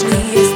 Usually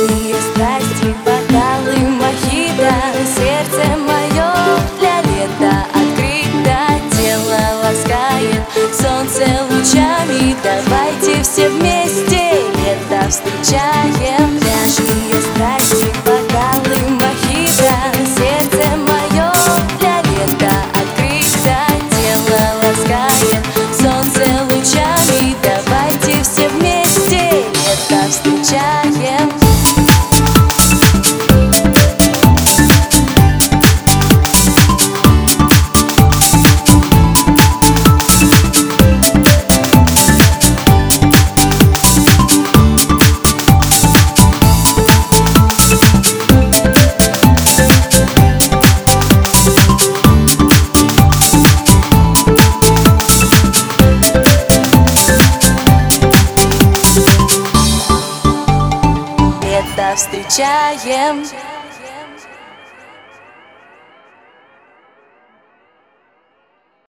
Горячие страсти, бокалы мохито Сердце мое для лета открыто. Тело ласкает солнце лучами. Давайте все вместе лето встречаем. лето встречаем.